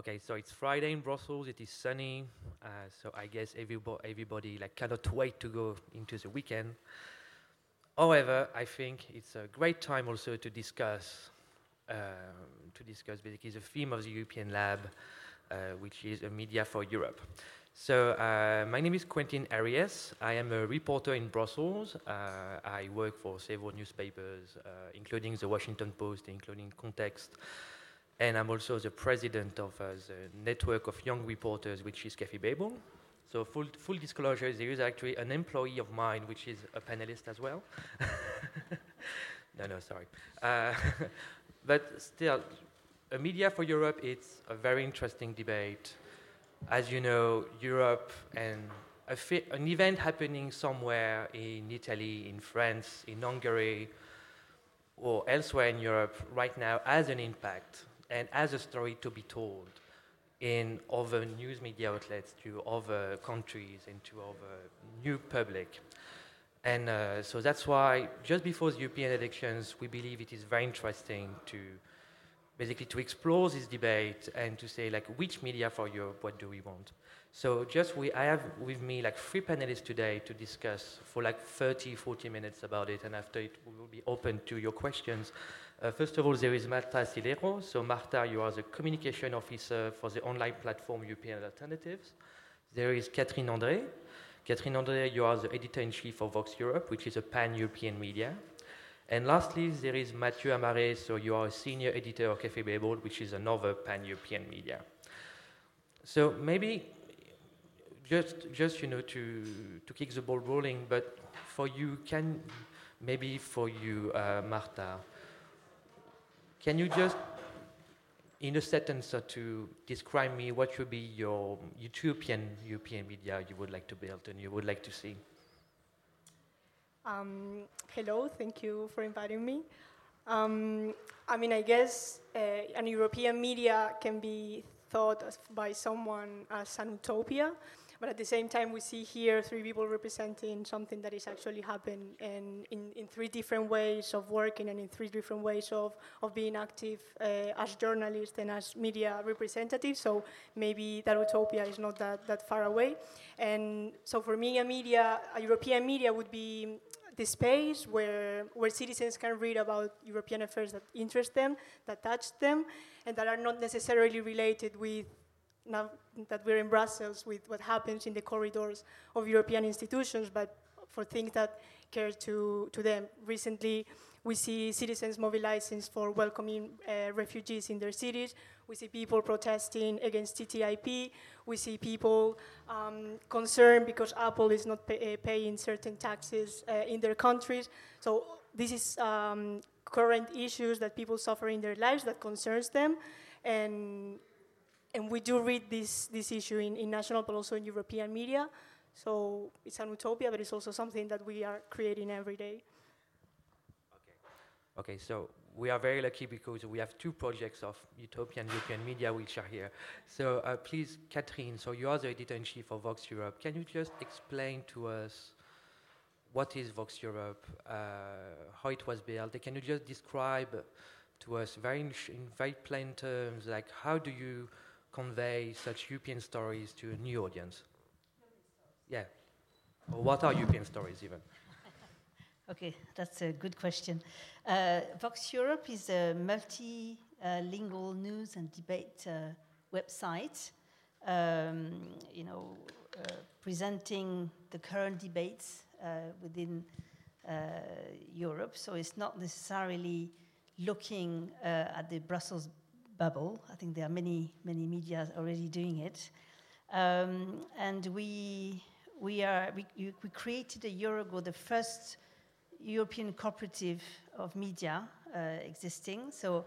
Okay, so it's Friday in Brussels. It is sunny, uh, so I guess everybody, everybody like cannot wait to go into the weekend. However, I think it's a great time also to discuss um, to discuss basically the theme of the European Lab, uh, which is a media for Europe. So uh, my name is Quentin Ariès. I am a reporter in Brussels. Uh, I work for several newspapers, uh, including the Washington Post, including Context, and I'm also the president of uh, the network of young reporters, which is Café Babel. So full, full disclosure, there is actually an employee of mine, which is a panelist as well. no, no, sorry. Uh, but still, a media for Europe, it's a very interesting debate. As you know, Europe and an event happening somewhere in Italy, in France, in Hungary, or elsewhere in Europe right now has an impact and as a story to be told in other news media outlets to other countries and to other new public. And uh, so that's why just before the European elections, we believe it is very interesting to basically to explore this debate and to say like which media for Europe, what do we want? So just we, I have with me like three panelists today to discuss for like 30, 40 minutes about it, and after it we will be open to your questions. Uh, first of all, there is Marta Silero. So, Marta, you are the communication officer for the online platform European Alternatives. There is Catherine André. Catherine André, you are the editor in chief of VoxEurop, which is a pan European media. And lastly, there is Mathieu Amaré. So, you are a senior editor of Café Babel, which is another pan European media. So, maybe just, just you know, to, to kick the ball rolling, but for you, can maybe for you, uh, Marta, can you just, in a sentence or two, describe me what would be your utopian European media you would like to build and you would like to see? Um, hello, thank you for inviting me. Um, I mean, I guess uh, an European media can be thought by someone as an utopia, but at the same time, we see here three people representing something that is actually happening in, in, in three different ways of working and in three different ways of, of being active uh, as journalists and as media representatives. So maybe that utopia is not that, that far away. And so for me, a media, a European media would be the space where, where citizens can read about European affairs that interest them, that touch them, and that are not necessarily related with now that we're in Brussels with what happens in the corridors of European institutions, but for things that care to, to them. Recently, we see citizens mobilizing for welcoming uh, refugees in their cities. We see people protesting against TTIP. We see people um, concerned because Apple is not pay, uh, paying certain taxes uh, in their countries. So this is um, current issues that people suffer in their lives that concerns them. And and we do read this, this issue in, in national but also in European media. So it's an utopia, but it's also something that we are creating every day. Okay, okay so we are very lucky because we have two projects of utopian European media which are here. So uh, please, Catherine, so you are the editor-in-chief of VoxEurop. Can you just explain to us what is VoxEurop, uh, how it was built? Can you just describe to us very in, in very plain terms, like how do you convey such European stories to a new audience? Yeah. Or what are European stories, even? okay, that's a good question. Uh, VoxEurop is a multilingual news and debate uh, website, um, you know, uh, presenting the current debates uh, within uh, Europe. So it's not necessarily looking uh, at the Brussels bubble. I think there are many, many media already doing it. Um, and we, we, are, we, we created a year ago the first European cooperative of media uh, existing. So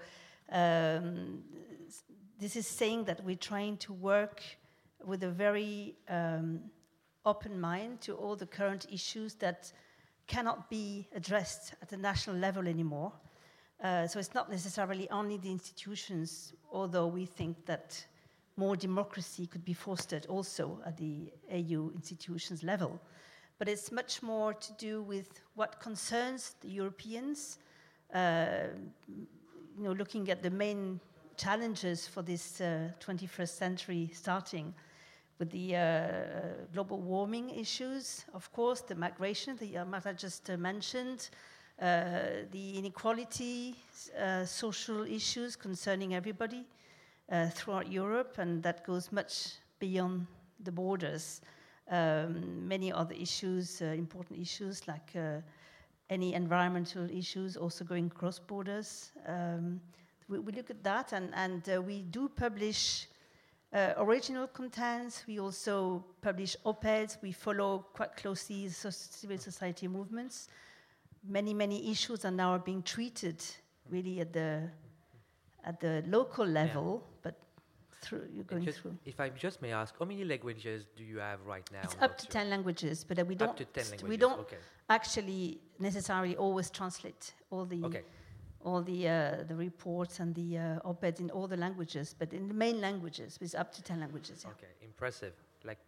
um, this is saying that we're trying to work with a very um, open mind to all the current issues that cannot be addressed at the national level anymore. Uh, so it's not necessarily only the institutions, although we think that more democracy could be fostered also at the EU institutions level. But it's much more to do with what concerns the Europeans, uh, you know, looking at the main challenges for this uh, 21st century starting with the uh, global warming issues, of course, the migration that Marta just uh, mentioned, uh, the inequality, uh, social issues concerning everybody throughout Europe, and that goes much beyond the borders. Um, many other issues, important issues like any environmental issues also going cross borders. Um, we, we, look at that, and, and uh, we do publish uh, original contents. We also publish op-eds. We follow quite closely civil society movements. Many, many issues are now being treated really at the at the local level, yeah. but through you're going just, through. If I just may ask, how many languages do you have right now? It's up to ten languages, but we don't. We don't okay. actually necessarily always translate all the. Okay all the, uh, the reports and the uh, op-eds in all the languages, but in the main languages, it's up to 10 languages. Yeah. Okay, impressive. Like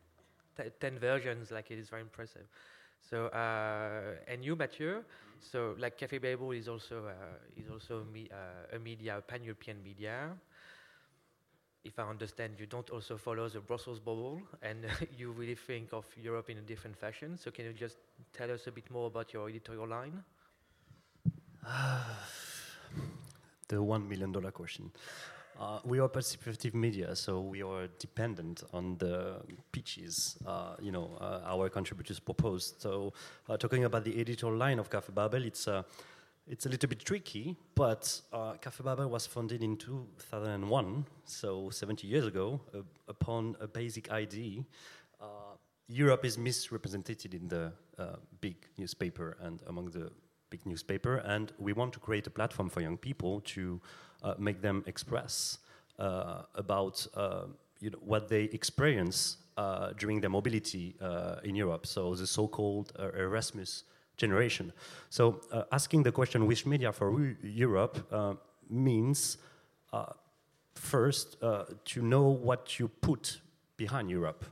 10 versions, like it is very impressive. So, uh, and you, Mathieu, so like Café Babel is also, uh, is also me, uh, a media, a pan-European media. If I understand, you don't also follow the Brussels bubble, and you really think of Europe in a different fashion. So, can you just tell us a bit more about your editorial line? the one million dollar question. Uh, we are participative media, so we are dependent on the pitches, uh, you know, uh, our contributors proposed. So, uh, talking about the editorial line of Café Babel, it's uh, it's a little bit tricky, but uh, Café Babel was founded in 2001, so 70 years ago, upon a basic idea. Europe is misrepresented in the big newspaper and among the big newspaper, and we want to create a platform for young people to uh, make them express uh, about uh, you know, what they experience uh, during their mobility uh, in Europe. So the so-called Erasmus generation. So asking the question, which media for Europe means first to know what you put behind Europe.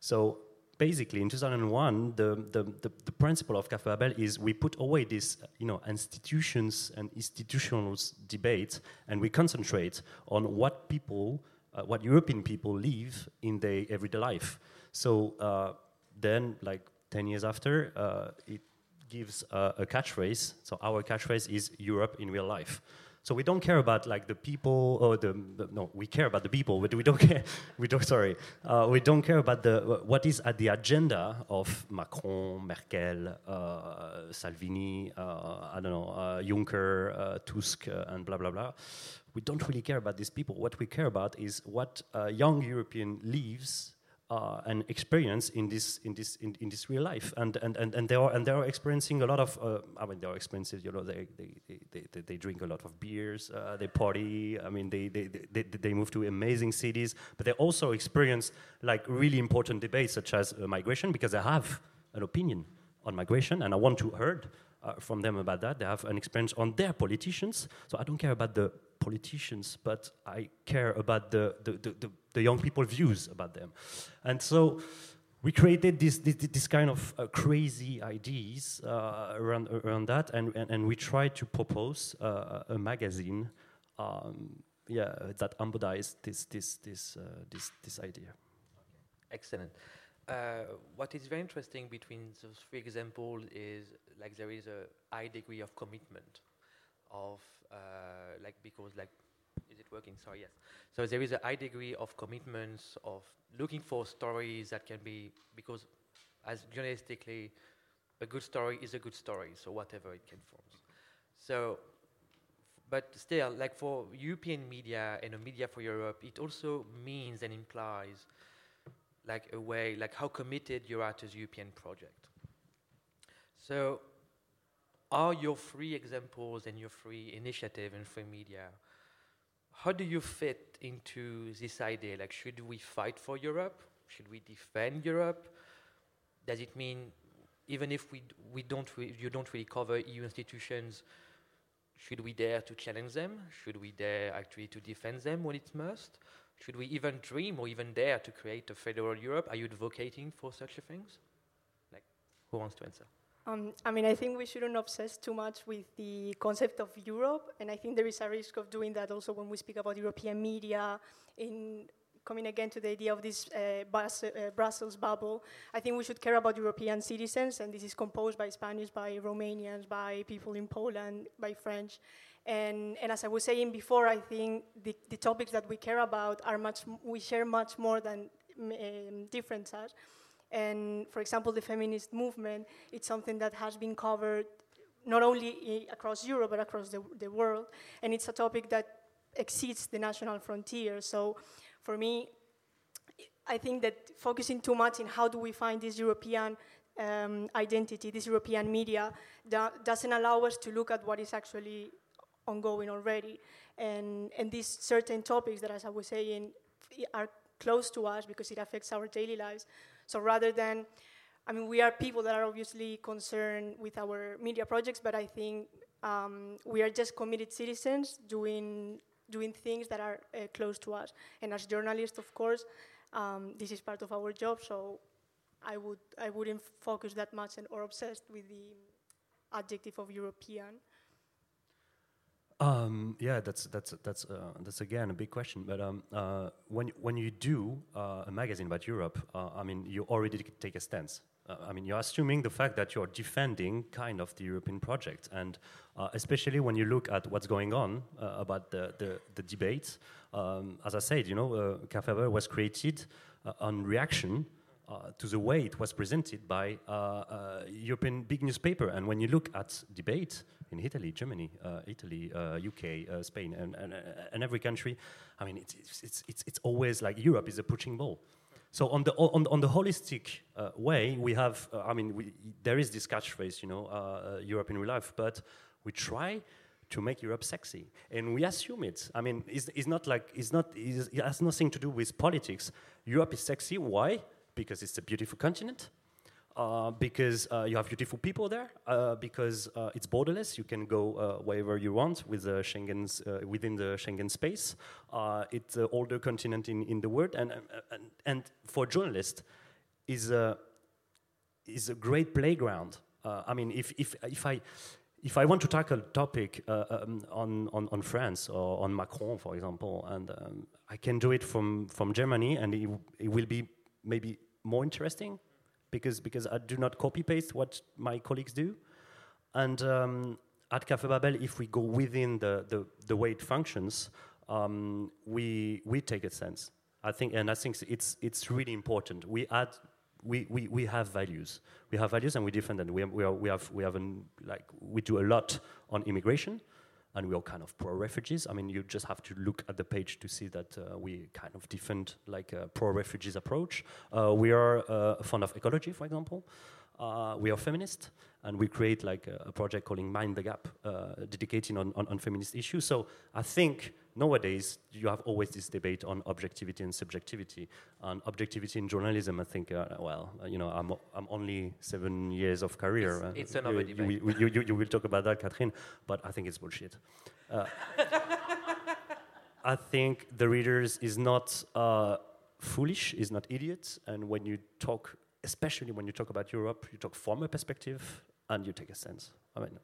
So basically in 2001 the, the, the, the, principle of Café Babel is we put away this, you know institutions and institutional debate and we concentrate on what people uh, what European people live in their everyday life. So uh, then like 10 years after uh, it gives a catchphrase. So our catchphrase is Europe in real life so we don't care about like the people or the, the no, we care about the people, but we don't care. We don't sorry, uh, we don't care about the what is at the agenda of Macron, Merkel, uh, Salvini, uh, I don't know, uh, Juncker, uh, Tusk, uh, and blah blah blah. We don't really care about these people. What we care about is what young European lives uh, an experience in this in this in, in this real life. And and, and, and they are and they are experiencing a lot of uh, I mean they are expensive you know they they, they, they, they drink a lot of beers uh, they party. I mean they, they, they, they move to amazing cities. But they also experience like really important debates such as uh, migration because they have an opinion on migration. And I want to heard uh, from them about that. They have an experience on their politicians. So I don't care about the politicians, but I care about the, the, the, the, young people views about them. And so we created this, this, this kind of uh, crazy ideas uh, around, around that, and, and, and, we tried to propose uh, a magazine um, yeah, that embodies this, this, this, uh, this, this idea. Excellent. Uh, what is very interesting between those three examples is like there is a high degree of commitment of uh, like because like is it working? Sorry, yes. So there is a high degree of commitments of looking for stories that can be because as journalistically a good story is a good story, so whatever it can form. So but still, like for European media and a media for Europe, it also means and implies like a way, like how committed you are to the European project. So are your free examples and your free initiative and free media how do you fit into this idea? Like should we fight for europe? Should we defend europe? Does it mean even if we, we don't re- you don't really cover eu institutions should we dare to challenge them? Should we dare actually to defend them when it must? Should we even dream or even dare to create a federal europe? Are you advocating for such a things? Like who wants to answer Um, I mean, I think we shouldn't obsess too much with the concept of Europe, and I think there is a risk of doing that also when we speak about European media. In coming again to the idea of this uh, Bus, uh, Brussels bubble, I think we should care about European citizens, and this is composed by Spanish, by Romanians, by people in Poland, by French. And, and as I was saying before, I think the, the topics that we care about are much, we share much more than um, differences. And for example, the feminist movement, it's something that has been covered not only across Europe, but across the, the world. And it's a topic that exceeds the national frontier. So for me, I think that focusing too much in how do we find this European um, identity, this European media, doesn't allow us to look at what is actually ongoing already. And, and these certain topics that, as I was saying, are close to us because it affects our daily lives, so rather than, I mean, we are people that are obviously concerned with our media projects, but I think um, we are just committed citizens doing doing things that are uh, close to us. And as journalists, of course, um, this is part of our job. So I would I wouldn't focus that much and, or obsessed with the adjective of European. Um, yeah, that's that's that's uh, that's again a big question. But um, uh, when when you do uh, a magazine about Europe, uh, I mean, you already take a stance. Uh, I mean, you're assuming the fact that you're defending kind of the European project, and uh, especially when you look at what's going on about the the, the debates. Um, as I said, you know, uh, Café was created on reaction uh, to the way it was presented by uh, uh, European big newspaper. And when you look at debate in Italy, Germany, Italy, UK, Spain, and, and, and, every country, I mean, it's, it's, it's, it's always like Europe is a punching ball. So on the on, on the holistic uh, way, we have. Uh, I mean, we, there is this catchphrase, you know, uh, Europe in real life, but we try to make Europe sexy, and we assume it. I mean, it's, it's not like it's not. It's, it has nothing to do with politics. Europe is sexy. Why? Because it's a beautiful continent, uh, because uh, you have beautiful people there, uh, because uh, it's borderless. You can go uh, wherever you want with uh, within the Schengen space. it's the older continent in, in the world, and, and, and for journalists, is a, is a great playground. I mean, if, if, if I if I want to tackle a topic uh, um, on, on, on, France or on Macron, for example, and um, I can do it from, from Germany, and it, it, will be maybe more interesting because because I do not copy paste what my colleagues do, and um, at Café Babel, if we go within the the, the way it functions, um, we we take a sense. I think, and I think it's it's really important. We add. We, we, we have values. We have values and we defend them. We, we, are, we have, we have an, like, we do a lot on immigration and we are kind of pro-refugees. I mean, you just have to look at the page to see that uh, we kind of defend like a pro-refugees approach. Uh, we are uh, fond of ecology, for example. Uh, we are feminists and we create like a, a project calling Mind the Gap, uh, dedicating on, on, on, feminist issues. So I think nowadays you have always this debate on objectivity and subjectivity. And objectivity in journalism, I think, uh, well, you know, I'm, I'm only seven years of career. It's, it's another you, debate. You, you, you, will talk about that, Catherine, but I think it's bullshit. I think the readers is not foolish, is not idiots, and when you talk especially when you talk about Europe, you talk from a perspective and you take a sense. I mean,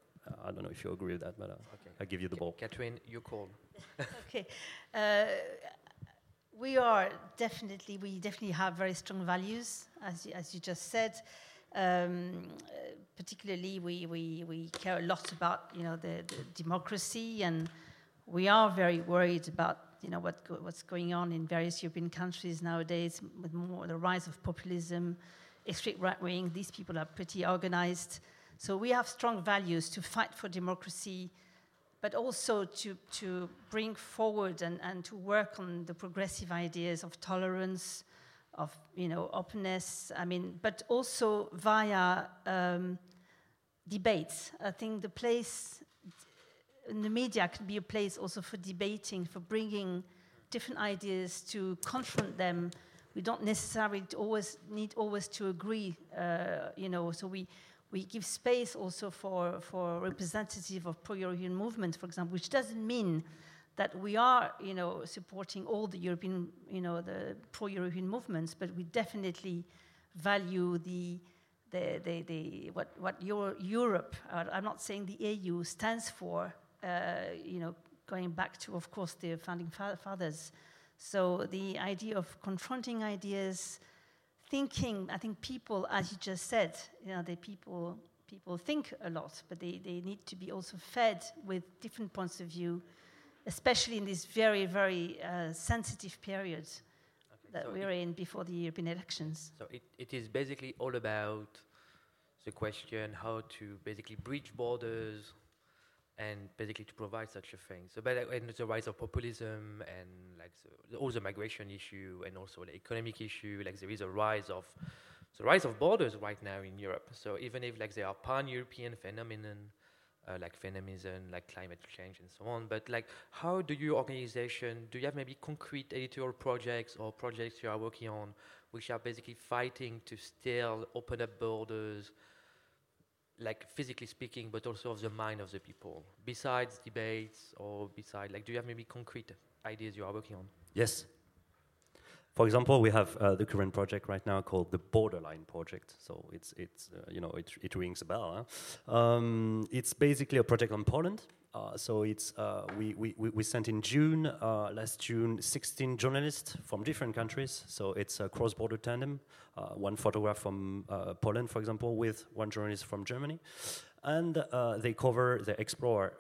I don't know if you agree with that, but uh, okay. I give you the ball. Catherine, you call. okay. Uh, we are definitely, we definitely have very strong values, as, as you just said. Um, uh, particularly, we, we, we care a lot about, you know, the, the democracy, and we are very worried about you know what go, what's going on in various European countries nowadays with more the rise of populism, extreme right wing. These people are pretty organized. So we have strong values to fight for democracy, but also to, to bring forward and, and to work on the progressive ideas of tolerance, of you know openness. I mean, but also via um, debates. I think the place in the media can be a place also for debating, for bringing different ideas to confront them we don't necessarily always need always to agree, uh, you know, so we, we give space also for, for representative of pro-European movement, for example, which doesn't mean that we are, you know, supporting all the European, you know, the pro-European movements, but we definitely value the the, the, the, what, what Euro, Europe, uh, I'm not saying the EU, stands for, uh, you know, going back to, of course, the founding fa fathers. So the idea of confronting ideas, thinking, I think people, as you just said, you know, the people, people think a lot, but they, they need to be also fed with different points of view, especially in this very, very uh, sensitive period okay, that so we're in before the European elections. So it, it is basically all about the question how to basically bridge borders and basically to provide such a thing. So, but uh, and the rise of populism and like the, all the migration issue and also the economic issue, like there is a rise of the rise of borders right now in Europe. So even if like there are pan-European phenomenon, uh, like feminism, like climate change and so on, but like how do your organization, do you have maybe concrete editorial projects or projects you are working on which are basically fighting to still open up borders, like physically speaking, but also of the mind of the people, besides debates or beside, like do you have maybe concrete ideas you are working on? Yes, for example, we have uh, the current project right now called the Borderline Project. So it's, it's uh, you know, it, it rings a bell. Huh? Um, it's basically a project on Poland. Uh, so it's, uh, we, we, we sent in June, uh, last June, 16 journalists from different countries. So it's a cross-border tandem, uh, one photograph from Poland, for example, with one journalist from Germany. And they cover, they explore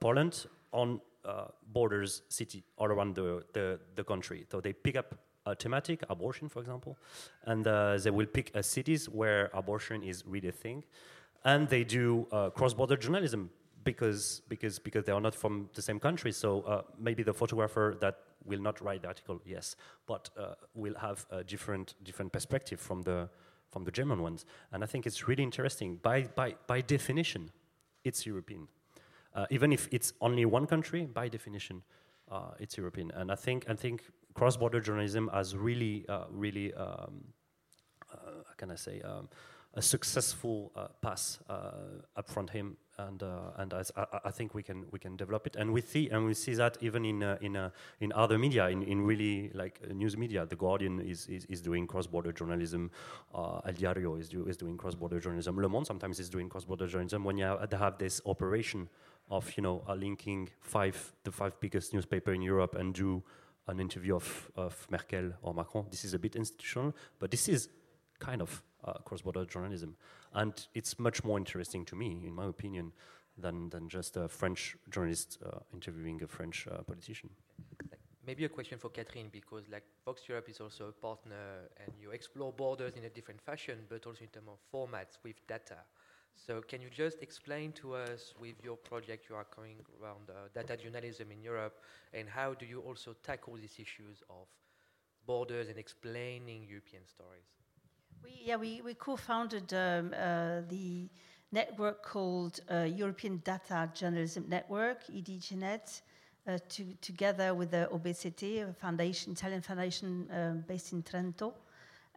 Poland on borders, city, all around the, the, the country. So they pick up a thematic, abortion, for example, and uh, they will pick uh, cities where abortion is really a thing, and they do uh, cross-border journalism because because because they are not from the same country. So uh, maybe the photographer that will not write the article, yes, but uh, will have a different different perspective from the from the German ones, and I think it's really interesting. By by by definition, it's European. Uh, even if it's only one country, by definition, uh, it's European. And I think I think cross-border journalism has really, uh, really, um, uh, how can I say, um, a successful uh, pass uh, up front him, and uh, and I, I, think we can we can develop it, and we see and we see that even in uh, in in other media, in, in really like news media, the Guardian is is, is doing cross-border journalism, El Diario is do, is doing cross-border journalism, Le Monde sometimes is doing cross-border journalism when you have, have this operation of you know linking five the five biggest newspaper in Europe and do an interview of, of Merkel or Macron. This is a bit institutional, but this is kind of uh, cross-border journalism. And it's much more interesting to me, in my opinion, than, than just a French journalist uh, interviewing a French uh, politician. Maybe a question for Catherine, because like VoxEurop is also a partner and you explore borders in a different fashion, but also in terms of formats with data. So can you just explain to us with your project you are coming around uh, data journalism in Europe and how do you also tackle these issues of borders and explaining European stories? We, yeah, we, we co-founded um, uh, the network called uh, European Data Journalism Network, EDJNet, uh, to, together with the a foundation, Italian foundation um, based in Trento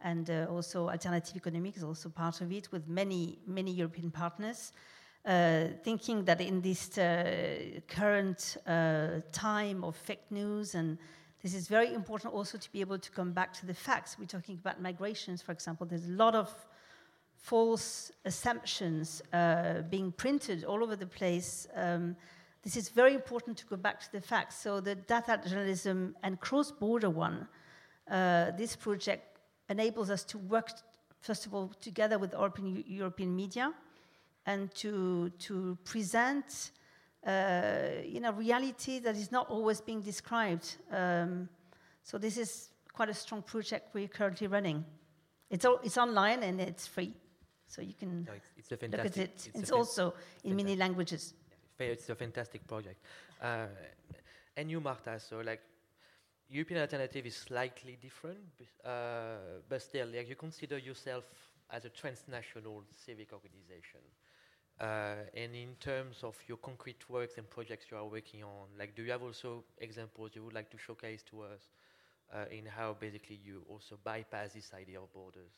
and uh, also Alternatives Économiques also part of it with many, many European partners. Uh, thinking that in this uh, current uh, time of fake news, and this is very important also to be able to come back to the facts. We're talking about migrations, for example. There's a lot of false assumptions uh, being printed all over the place. Um, this is very important to go back to the facts. So the data journalism and cross-border one, uh, this project enables us to work, first of all, together with European, European media and to, to present uh, you know, reality that is not always being described. Um, so this is quite a strong project we're currently running. It's, all, it's online and it's free, so you can no, it's, it's look at it. It's, it's also in many languages. It's a fantastic project. Uh, and you, Marta, so like European alternative is slightly different, uh, but still, like you consider yourself as a transnational civic organization. Uh, and in terms of your concrete works and projects you are working on, like, do you have also examples you would like to showcase to us uh, in how basically you also bypass this idea of borders?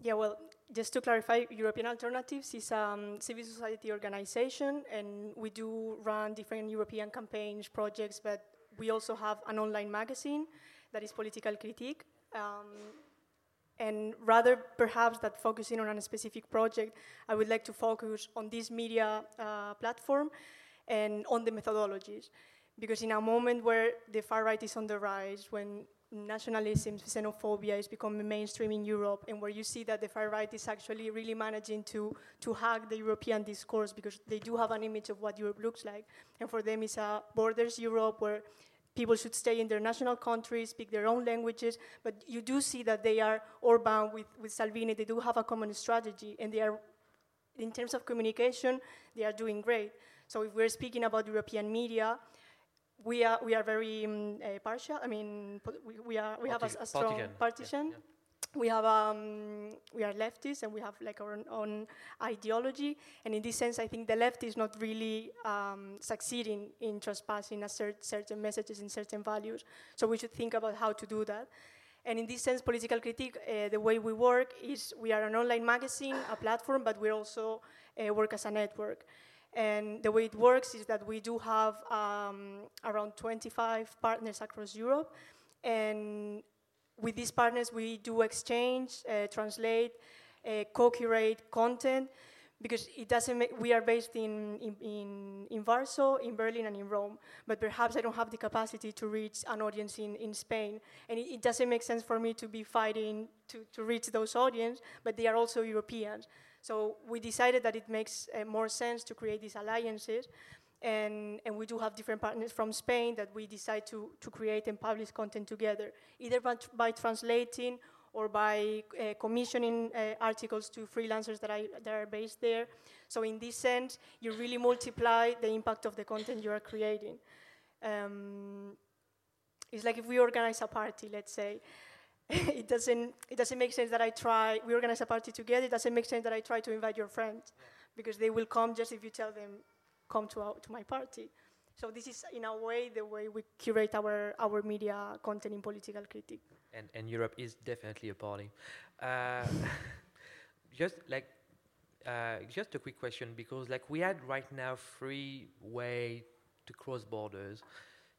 Yeah, well, just to clarify, European Alternatives is a um, civil society organization, and we do run different European campaigns, projects, but we also have an online magazine that is Political Critique. Um, And rather, perhaps, that focusing on a specific project, I would like to focus on this media uh, platform and on the methodologies. Because in a moment where the far right is on the rise, when nationalism, xenophobia is becoming mainstream in Europe, and where you see that the far right is actually really managing to, to hack the European discourse because they do have an image of what Europe looks like. And for them, it's a borders Europe where people should stay in their national countries, speak their own languages, but you do see that they are Orban with, with Salvini, they do have a common strategy, and they are, in terms of communication, they are doing great. So if we're speaking about European media, we are we are very um, uh, partial. I mean, we, we are we have a, a strong partisan. partisan. Yeah, yeah. We have um, we are leftists and we have like our own ideology. And in this sense, I think the left is not really um, succeeding in trespassing a cert certain messages and certain values. So we should think about how to do that. And in this sense, political critique, uh, the way we work is we are an online magazine, a platform, but we also uh, work as a network. And the way it works is that we do have um, around 25 partners across Europe. And with these partners, we do exchange, uh, translate, uh, co-curate content, because it doesn't make, we are based in, in, in, in, Warsaw, in Berlin, and in Rome, but perhaps I don't have the capacity to reach an audience in, in Spain. And it, it doesn't make sense for me to be fighting to, to reach those audience, but they are also Europeans. So we decided that it makes uh, more sense to create these alliances. And, and we do have different partners from Spain that we decide to, to create and publish content together, either by, by translating or by uh, commissioning uh, articles to freelancers that, I, that are based there. So in this sense, you really multiply the impact of the content you are creating. Um, it's like if we organize a party, let's say, it doesn't it doesn't make sense that I try. We organize a party together. It doesn't make sense that I try to invite your friends, because they will come just if you tell them, come to our, to my party. So this is in a way the way we curate our our media content in political critique. And and Europe is definitely a party. Uh, just like. Uh, just a quick question because like we had right now free way to cross borders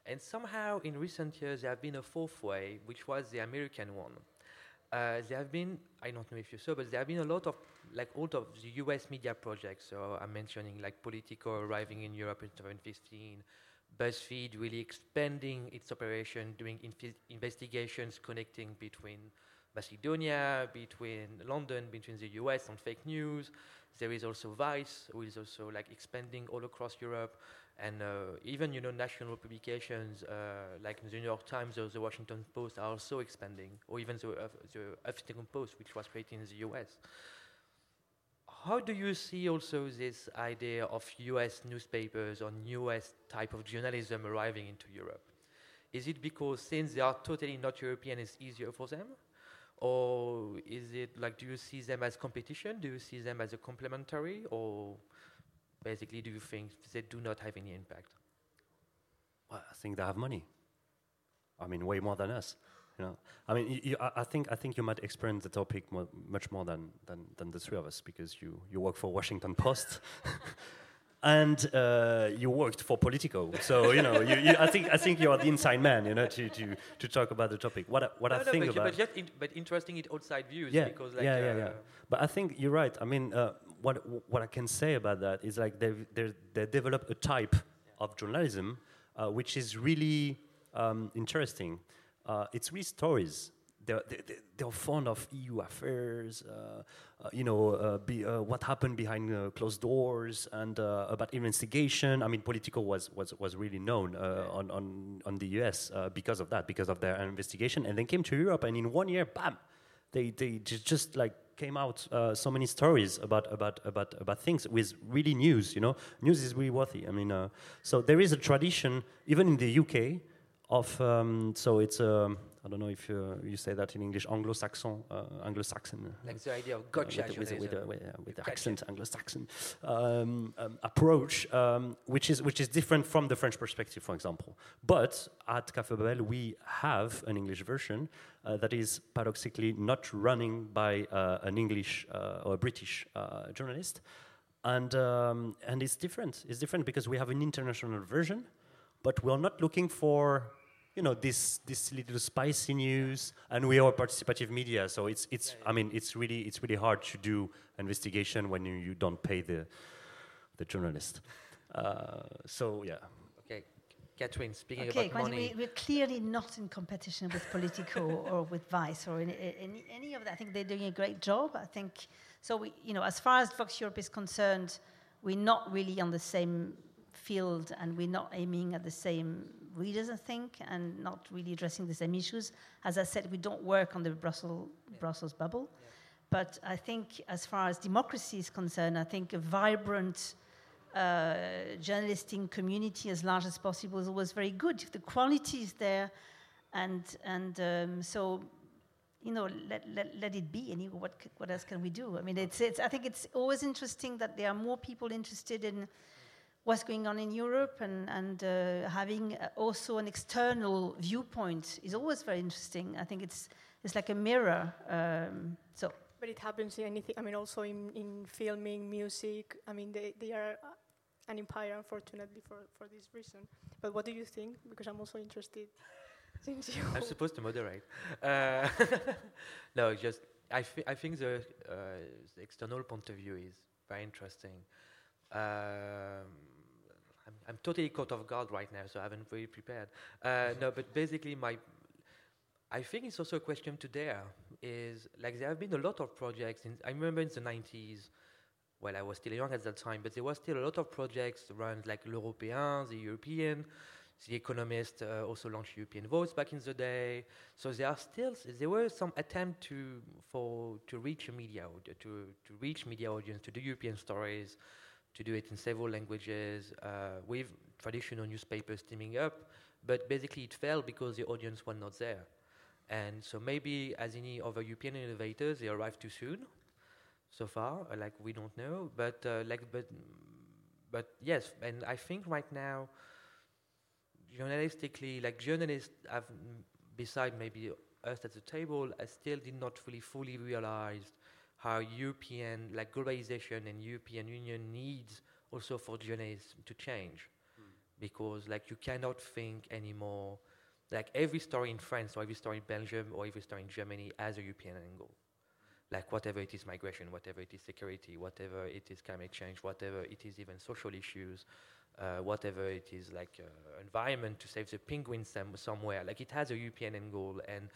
and somehow in recent years there have been a fourth way, which was the American one. Uh, there have been, I don't know if you saw, but there have been a lot of, like all of the US media projects. So I'm mentioning like Politico arriving in Europe in 2015, BuzzFeed really expanding its operation, doing investigations connecting between Macedonia, between London, between the US on fake news. There is also Vice, who is also like expanding all across Europe and uh, even you know national publications uh, like the New York Times or the Washington Post are also expanding, or even the, uh, the Huffington Post, which was created in the U.S. How do you see also this idea of U.S. newspapers or U.S. type of journalism arriving into Europe? Is it because since they are totally not European, it's easier for them? Or is it like, do you see them as competition? Do you see them as a complementary? Or basically do you think they do not have any impact? Well, I think they have money. I mean, way more than us. You know, I mean, you, you, I, think I think you might experience the topic more, much more than, than than the three of us because you you work for Washington Post. and uh, you worked for Politico, so you know. You, you, I think I think you're the inside man, you know, to, to, to talk about the topic. What I, what no, I no, think but about, but, just in, but interesting it outside views, yeah, because like yeah, yeah, uh, yeah. But I think you're right. I mean, uh, what what I can say about that is like they they develop a type of journalism uh, which is really um, interesting. Uh, it's really stories. They're, they're, fond of EU affairs, uh, uh you know, uh, be, uh, what happened behind closed doors and about investigation. I mean, Politico was, was, was really known on, on, on the US because of that, because of their investigation. And then came to Europe, and in one year, bam, they, they just like came out uh, so many stories about, about, about, about things with really news, you know. News is really worthy. I mean, uh, so there is a tradition, even in the UK, of, um, so it's, um, I don't know if uh, you say that in English, Anglo-Saxon, uh, Anglo-Saxon. Like the idea of gotcha with, with, with, with, accent, Anglo-Saxon um, um, approach, um, which is which is different from the French perspective, for example. But at Café Babel, we have an English version uh, that is paradoxically not running by uh, an English uh, or a British uh, journalist, and um, and it's different. It's different because we have an international version, but we're not looking for you know this this little spicy news and we are participative media so it's it's yeah, yeah. i mean it's really it's really hard to do investigation when you, you don't pay the the journalist uh, so yeah okay Catherine, speaking okay, about money. We, we're clearly not in competition with Politico or with Vice or any, any, any, of that. I think they're doing a great job. I think so. We, you know, as far as VoxEurop is concerned, we're not really on the same field and we're not aiming at the same readers, I think, and not really addressing the same issues. As I said, we don't work on the Brussels, yeah. Brussels bubble. Yeah. But I think, as far as democracy is concerned, I think a vibrant uh, journalistic community, as large as possible, is always very good. If the quality is there, and and um, so you know, let, let, let it be. And what, what else can we do? I mean, it's, it's, I think it's always interesting that there are more people interested in what's going on in Europe and, and uh, having uh, also an external viewpoint is always very interesting. I think it's, it's like a mirror. Um, so. But it happens in anything, I mean, also in, in filming, music. I mean, they, they are an empire, unfortunately, for, for this reason. But what do you think? Because I'm also interested. Since you I'm supposed to moderate. Uh, no, just I, I think the, uh, the external point of view is very interesting. Um, I'm, totally caught off guard right now, so I haven't really prepared. Uh, no, but basically, my I think it's also a question to dare. Is like there have been a lot of projects. In, I remember in the 90s. Well, I was still young at that time, but there was still a lot of projects around like l'Européen, the European. The Economist uh, also launched European Voice back in the day. So there are still there were some attempt to for to reach a media to to reach media audience to do European stories to do it in several languages uh, with traditional newspapers teaming up, but basically it failed because the audience was not there. And so maybe as any other European innovators, they arrived too soon. So far, uh, like we don't know, but uh, like but but yes, and I think right now, journalistically, like journalists have, beside maybe us at the table, I still did not fully fully realize how European, like globalization and European Union needs also for journalists to change. Mm. Because like you cannot think anymore, like every story in France or every story in Belgium or every story in Germany has a European angle. Like whatever it is migration, whatever it is security, whatever it is climate change, whatever it is even social issues, uh, whatever it is like uh, environment to save the penguins some, somewhere, like it has a European angle and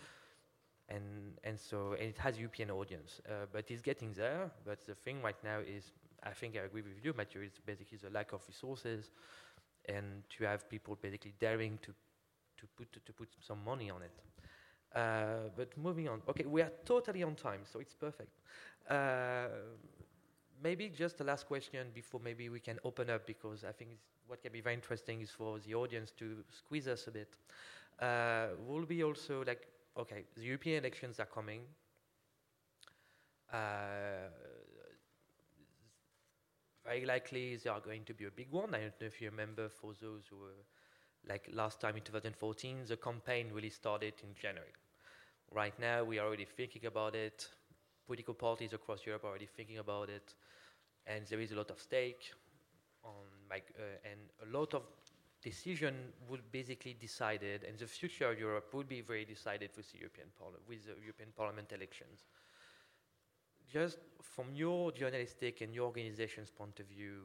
and and so and it has European audience, uh, but it's getting there. But the thing right now is, I think I agree with you, Mathieu. It's basically the lack of resources, and to have people basically daring to to put to, to put some money on it. Uh, but moving on, okay, we are totally on time, so it's perfect. Uh, maybe just the last question before maybe we can open up because I think what can be very interesting is for the audience to squeeze us a bit. Uh, will be also like okay, the European elections are coming. Uh, very likely they are going to be a big one. I don't know if you remember for those who were like last time in 2014, the campaign really started in January. Right now, we are already thinking about it. Political parties across Europe are already thinking about it, and there is a lot of stake on, like, uh, and a lot of decision would basically decided, and the future of Europe would be very decided with the European, with the European Parliament elections. Just from your journalistic and your organization's point of view,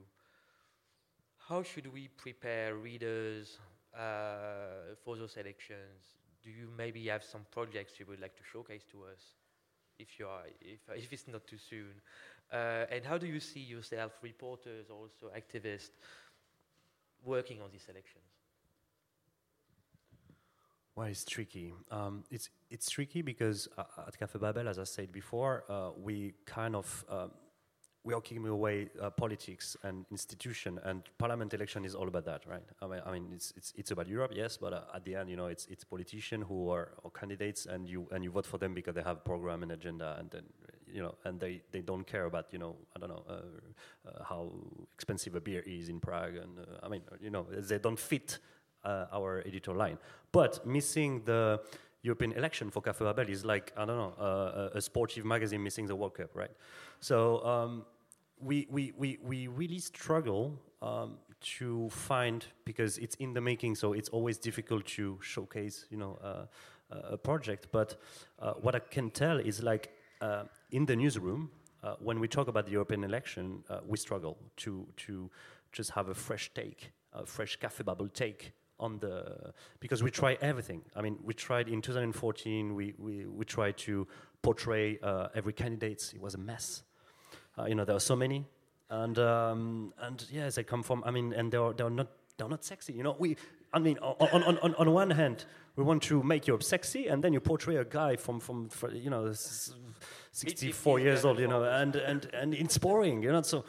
how should we prepare readers uh, for those elections? Do you maybe have some projects you would like to showcase to us, if you are, if, if it's not too soon? Uh, and how do you see yourself, reporters, also activists, working on these elections? Well, it's tricky. Um, it's it's tricky because uh, at Cafe Babel, as I said before, uh, we kind of um, we are kicking away uh, politics and institution, and parliament election is all about that, right? I mean, I mean it's it's it's about Europe, yes, but uh, at the end, you know, it's it's politicians who are candidates, and you and you vote for them because they have program and agenda, and then you know, and they, they don't care about, you know, I don't know, uh, uh, how expensive a beer is in Prague. And uh, I mean, you know, they don't fit uh, our editorial line. But missing the European election for Café Babel is like, I don't know, a sportive magazine missing the World Cup, right? So um, we, we, we, we really struggle um, to find because it's in the making, so it's always difficult to showcase, you know, uh, a project. But uh, what I can tell is like uh, in the newsroom, uh, when we talk about the European election, uh, we struggle to to just have a fresh take, a fresh Café Babel take on the because we try everything. I mean, we tried in 2014. We we we tried to portray uh, every candidate. It was a mess. Uh, you know, there are so many, and um, and yes, they come from. I mean, and they're they're not they're not sexy. You know, we. I mean, on, on, on, on one hand, we want to make Europe sexy, and then you portray a guy from from, from you know, 64 years old, you know, and and and it's boring, you know. So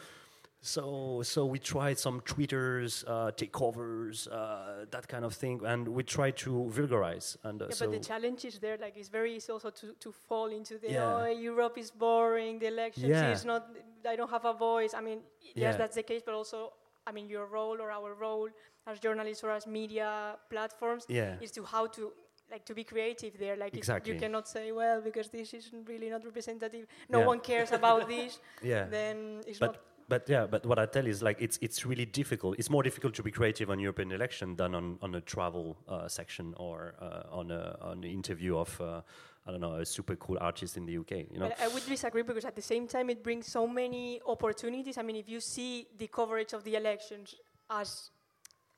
so, so we tried some tweeters, uh, takeovers, uh, that kind of thing, and we tried to vulgarize. And uh, yeah, so but the challenge is there. Like, it's very easy also to, to fall into the yeah. oh, Europe is boring. The elections yeah. is not. I don't have a voice. I mean, yeah. yes, that's the case, but also, I mean, your role or our role as journalists or as media platforms yeah. is to how to like to be creative there like exactly. you cannot say well because this is really not representative no yeah. one cares about this yeah then it's but not but yeah, but what I tell is like it's it's really difficult. It's more difficult to be creative on European election than on, on a travel uh, section or uh, on a on an interview of uh, I don't know a super cool artist in the UK. You know, but I would disagree because at the same time it brings so many opportunities. I mean, if you see the coverage of the elections as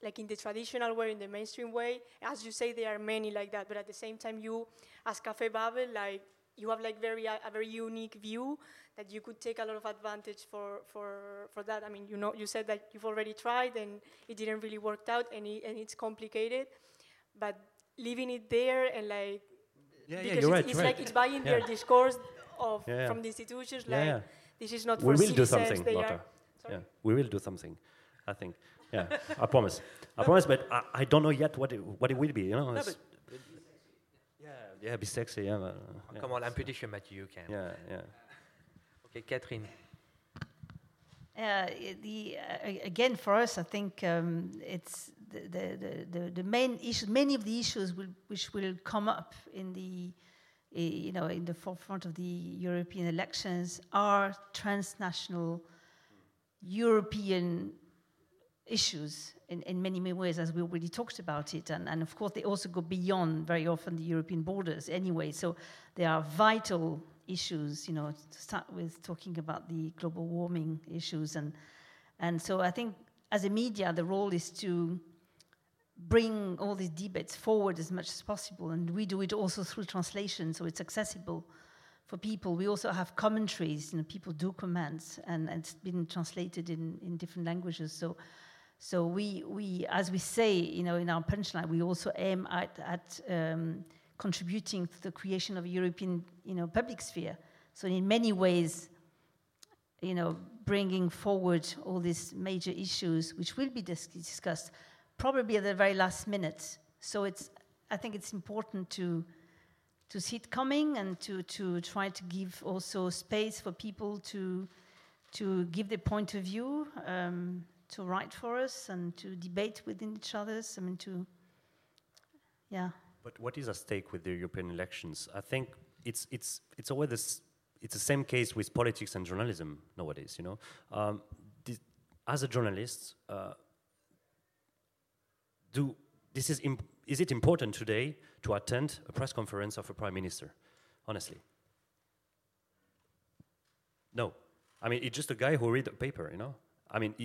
like in the traditional way, in the mainstream way, as you say, there are many like that. But at the same time, you as Café Babel, like you have like very a very unique view that you could take a lot of advantage for, for, for that. I mean, you know, you said that you've already tried and it didn't really work out and, it, and it's complicated, but leaving it there and like, yeah, because yeah, you're it's, right, it's you're like right. it's buying yeah. their discourse of yeah, from the institutions. Yeah, like yeah. this is not we for will do something, they Lotta. Yeah, we will do something. I think. Yeah, I promise. I promise, but I, I, don't know yet what it, what it will be. You know. No, yeah, yeah, be sexy. Yeah. But, uh, yeah. Come on, I'm pretty sure Mathieu you can. Yeah, yeah. Catherine. Uh, the uh, again for us, I think um, it's the, the, the, the, main issue. Many of the issues will, which will come up in the you know in the forefront of the European elections are transnational European issues in, in many, many ways, as we already talked about it. And, and of course, they also go beyond very often the European borders anyway. So they are vital issues, you know, to start with talking about the global warming issues. And, and so I think as a media, the role is to bring all these debates forward as much as possible. And we do it also through translation, so it's accessible for people. We also have commentaries, you know, people do comments, and, and it's been translated in, in different languages. So, so we, we, as we say, you know, in our punchline, we also aim at, at um, contributing to the creation of a European, you know, public sphere. So in many ways, you know, bringing forward all these major issues, which will be dis discussed, probably at the very last minute. So it's, I think it's important to to see it coming and to to try to give also space for people to to give their point of view, um, to write for us and to debate within each other. I mean, to yeah. But what is at stake with the European elections? I think it's it's it's always this, it's the same case with politics and journalism nowadays. You know, um, this, as a journalist, uh, do this is is it important today to attend a press conference of a prime minister? Honestly, no. I mean, it's just a guy who read a paper. You know, I mean, he,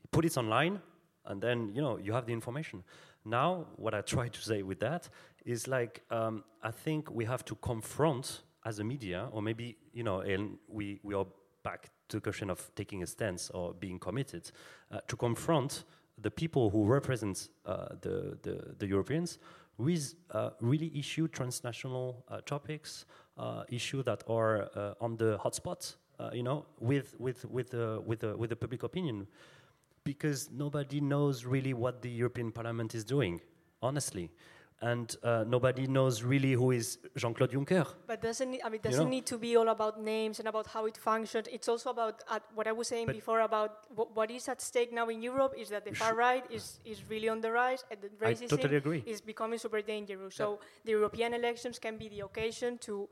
he put it online, and then you know you have the information. Now, what I try to say with that is like, um, I think we have to confront as a media, or maybe, you know, and we, we are back to the question of taking a stance or being committed, uh, to confront the people who represent uh, the, the, the, Europeans with uh, really issue transnational uh, topics, uh, issues that are uh, on the hotspot, you know, with, with, with, with, with the public opinion because nobody knows really what the European Parliament is doing, honestly. And uh, nobody knows really who is Jean-Claude Juncker. But doesn't it, I mean, doesn't you know? need to be all about names and about how it functions. It's also about uh, what I was saying but before about what is at stake now in Europe is that the far right is, is really on the rise, and the racism totally is becoming super dangerous. So the European elections can be the occasion to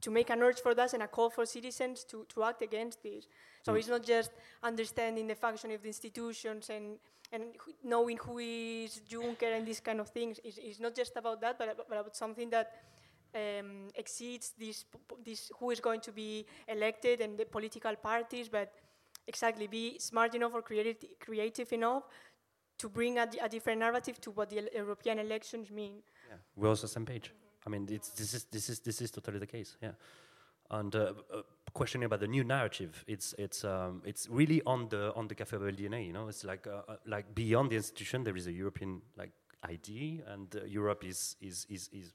to make an urge for that and a call for citizens to, to act against this. So Mm. it's not just understanding the function of the institutions and, and who, knowing who is Juncker and these kind of things. It's, it's not just about that, but, but about something that um, exceeds this, this who is going to be elected and the political parties, but exactly be smart enough or creative, creative enough to bring a, a different narrative to what the European elections mean. Yeah, we're also the same page. I mean, it's, this is this is this is totally the case. Yeah, and uh, uh, questioning about the new narrative, it's it's um, it's really on the on the Café Babel DNA. You know, it's like uh, uh, like beyond the institution, there is a European like idea, and uh, Europe is is is is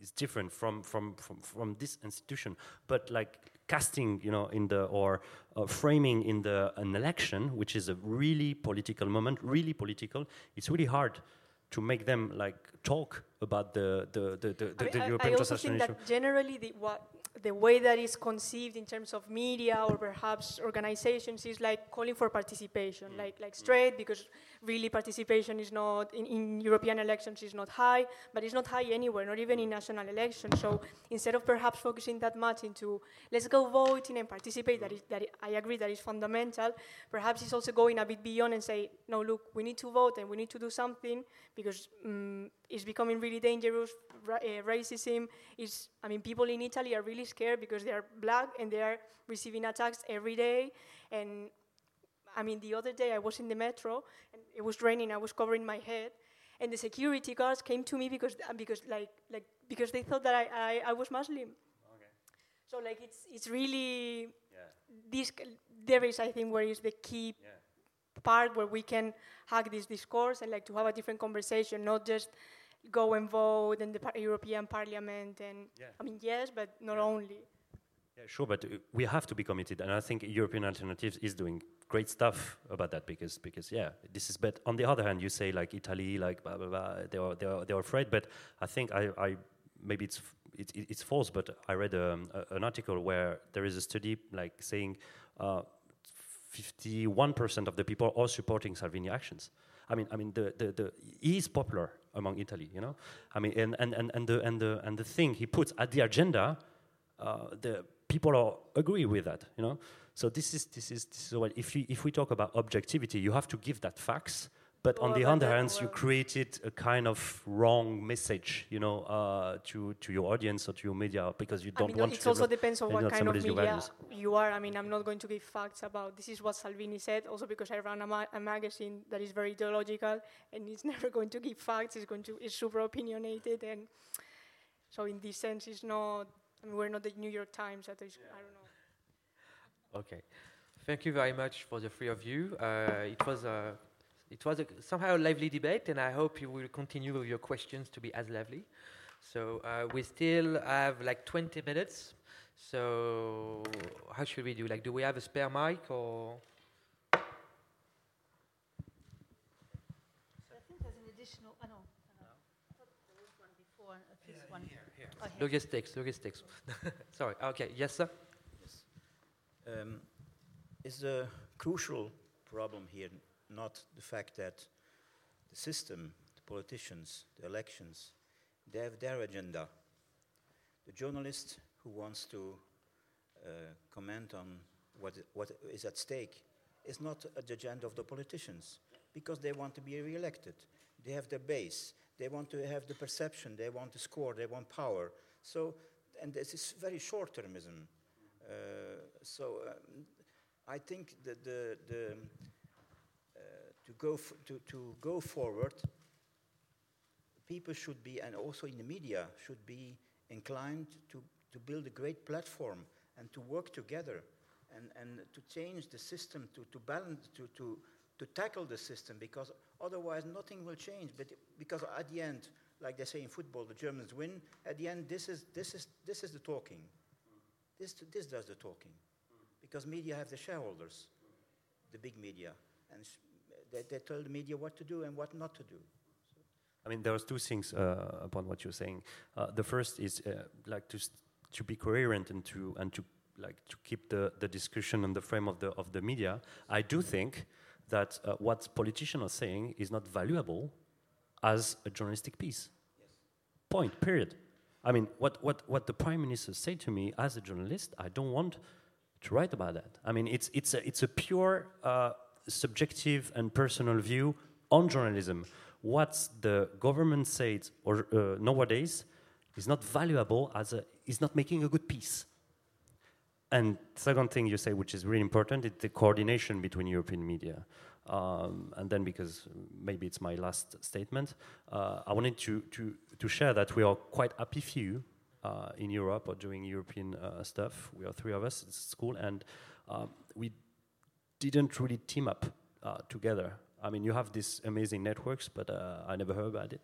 is different from from from from this institution. But like casting, you know, in the or uh, framing in the an election, which is a really political moment, really political. It's really hard to make them like talk about the the the, the, I, mean, the I- European I also think that generally the, what, the way that is conceived in terms of media or perhaps organizations is like calling for participation, Mm. like, like straight, because really participation is not, in, in European elections is not high, but it's not high anywhere, not even in national elections. So instead of perhaps focusing that much into let's go voting and participate, that, is, that I agree that is fundamental, perhaps it's also going a bit beyond and say, no, look, we need to vote and we need to do something because um, it's becoming really dangerous. Ra- uh, racism is, I mean, people in Italy are really scared because they are black and they are receiving attacks every day. And I mean, the other day I was in the metro and it was raining. I was covering my head, and the security guards came to me because uh, because like like because they thought that I I, I was Muslim. Okay. So like it's it's really this there is I think where is the key part where we can hack this discourse and like to have a different conversation, not just go and vote in the par- European Parliament and Yeah. I mean yes, but not only. Yeah, sure, but we have to be committed, and I think European Alternatives is doing great stuff about that because because yeah, this is. But on the other hand, you say like Italy, like blah blah blah, they are they are they are afraid. But I think I, I maybe it's f- it's it's false, but I read um, a, an article where there is a study like saying. Uh, 51% of the people are supporting Salvini actions. I mean, I mean, the, the, the, he is popular among Italy, you know. I mean, and, and, and, and, the, and, the, and the thing he puts at the agenda, uh, the people agree with that, you know. So this is this is this is what if you, if we talk about objectivity, you have to give that facts. But on the other hand, you created a kind of wrong message, you know, uh, to to your audience or to your media because you don't I mean, want it to also depends on what kind of media you are. I mean, I'm not going to give facts about this is what Salvini said, also because I run a, ma- a magazine that is very ideological and it's never going to give facts. It's going to it's super opinionated, and so in this sense, it's not. I mean, we're not the New York Times. That is, I don't know. Okay. Thank you very much for the three of you. Uh, it was a, it was a, somehow a lively debate, and I hope you will continue with your questions to be as lively. So uh, we still have like 20 minutes. So how should we do? Like, do we have a spare mic or? I think there's an additional. Oh, no, no, no. There was one before. At least one. Oh, here. Logistics, logistics. Sorry. Okay. Yes, sir. Yes. Um, is the crucial problem here not the fact that the system, the politicians, the elections, they have their agenda? The journalist who wants to uh, comment on what, what is at stake is not at the agenda of the politicians because they want to be re-elected. They have their base. They want to have the perception. They want to score. They want power. So, and this is very short-termism. Uh, so um, I think that the, the to go to, to go forward, people should be, and also in the media, should be inclined to, to build a great platform and to work together and, and to change the system, to, to balance, to, to, to tackle the system, because otherwise nothing will change. But because at the end, like they say in football, the Germans win. At the end, this is, this is, this is the talking. This, this does the talking. Because media have the shareholders, the big media, and they, they tell the media what to do and what not to do. I mean, there's two things uh, upon what you're saying. Uh, the first is uh, like to to be coherent and to and to like to keep the, the discussion on the frame of the of the media. I do think that uh, what politicians are saying is not valuable as a journalistic piece. Yes. Point. Period. I mean, what, what, what the prime minister said to me as a journalist, I don't want to write about that. I mean, it's, it's, a, it's a pure uh, subjective and personal view on journalism. What the government says or uh, nowadays is not valuable as a, is not making a good piece. And second thing you say, which is really important, is the coordination between European media. Um, and then, because maybe it's my last statement, uh, I wanted to, to, to share that we are quite happy few uh, in Europe or doing European uh, stuff. We are three of us at school, and um, we didn't really team up uh, together. I mean, you have these amazing networks, but uh, I never heard about it.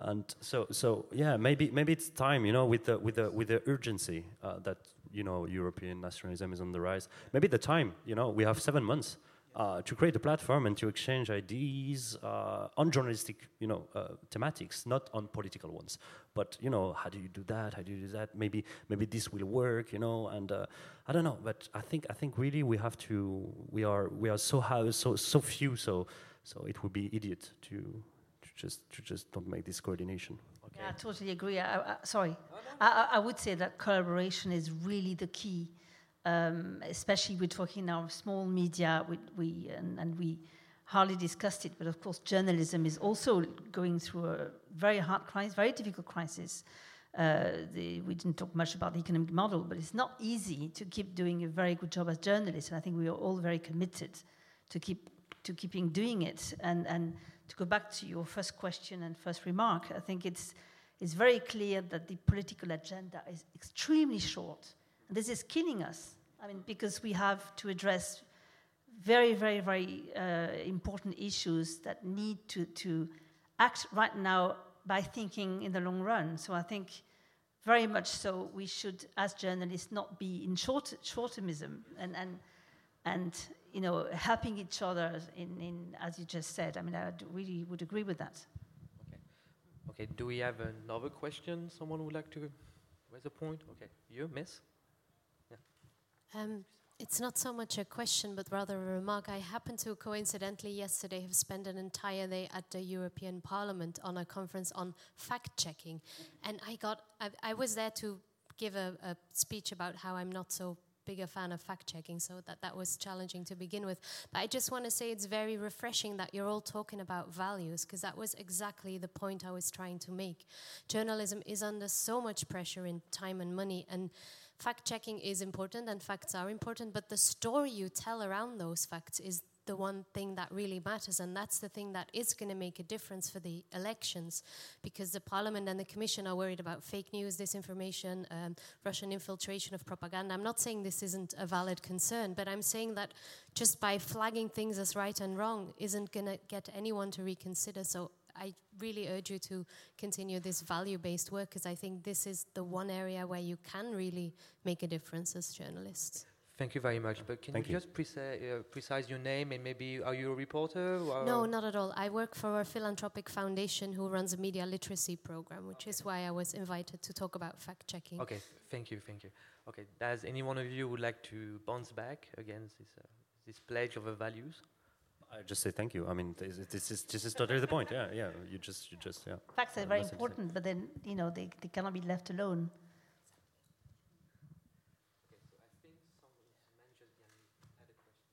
And so, so yeah, maybe maybe it's time, you know, with the with the with the urgency uh, that you know European nationalism is on the rise. Maybe the time, you know, we have seven months uh, to create a platform and to exchange ideas uh, on journalistic, you know, uh, thematics, not on political ones. But you know, how do you do that? How do you do that? Maybe maybe this will work, you know. And uh, I don't know, but I think I think really we have to. We are we are so high, so so few, so so it would be idiot to to just to just don't make this coordination. Okay. Yeah, I totally agree. I, I, sorry, I, I would say that collaboration is really the key um, especially we're talking now of small media, we, we and, and, we hardly discussed it, but of course journalism is also going through a very hard crisis, very difficult crisis. Uh, the, we didn't talk much about the economic model, but it's not easy to keep doing a very good job as journalists, and I think we are all very committed to keep to keeping doing it. And, and to go back to your first question and first remark, I think it's it's very clear that the political agenda is extremely short this is killing us. I mean, because we have to address very, very, very uh, important issues that need to, to act right now by thinking in the long run. So I think very much so we should, as journalists, not be in short, short-termism and, and, and you know, helping each other in, in, as you just said. I mean, I really would agree with that. Okay. Okay, do we have another question? Someone would like to raise a point? Okay, you, miss? Um, it's not so much a question, but rather a remark. I happened to coincidentally yesterday have spent an entire day at the European Parliament on a conference on fact checking, and I got I, I was there to give a, a, speech about how I'm not so big a fan of fact checking, so that that was challenging to begin with. But I just want to say it's very refreshing that you're all talking about values, because that was exactly the point I was trying to make. Journalism is under so much pressure in time and money, and fact checking is important and facts are important, but the story you tell around those facts is the one thing that really matters, and that's the thing that is going to make a difference for the elections, because the Parliament and the Commission are worried about fake news, disinformation, um, Russian infiltration of propaganda. I'm not saying this isn't a valid concern, but I'm saying that just by flagging things as right and wrong isn't going to get anyone to reconsider. So I really urge you to continue this value based work because I think this is the one area where you can really make a difference as journalists. Thank you very much. But can Thank you, you, just preci- uh, precise your name and maybe are you a reporter? no, not at all. I work for a philanthropic foundation who runs a media literacy program, which okay. is why I was invited to talk about fact checking. Okay, thank you, thank you. Okay, does any one of you would like to bounce back against this, uh, this pledge of values? I just say thank you. I mean, this, this is this is totally the point. Yeah, yeah. You just, you just, yeah. Facts are very important, but then you know they, they cannot be left alone.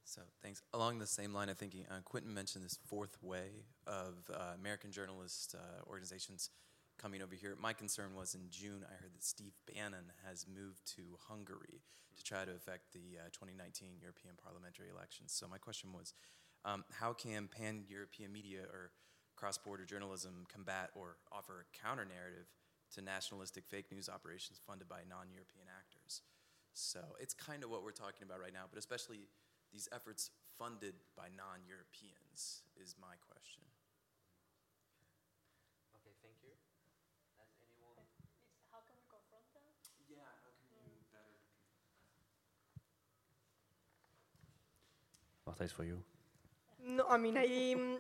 So thanks. Along the same line of thinking, uh, Quentin mentioned this fourth way of uh, American journalist uh, organizations coming over here. My concern was in June, I heard that Steve Bannon has moved to Hungary to try to affect the uh, 2019 European parliamentary elections. So my question was, um, how can pan European media or cross border journalism combat or offer a counter narrative to nationalistic fake news operations funded by non European actors? So it's kind of what we're talking about right now, but especially these efforts funded by non Europeans is my question. Okay, thank you. Has anyone? How can we confront that? Yeah, how can you better? Martha is for you. No, I mean, I, um,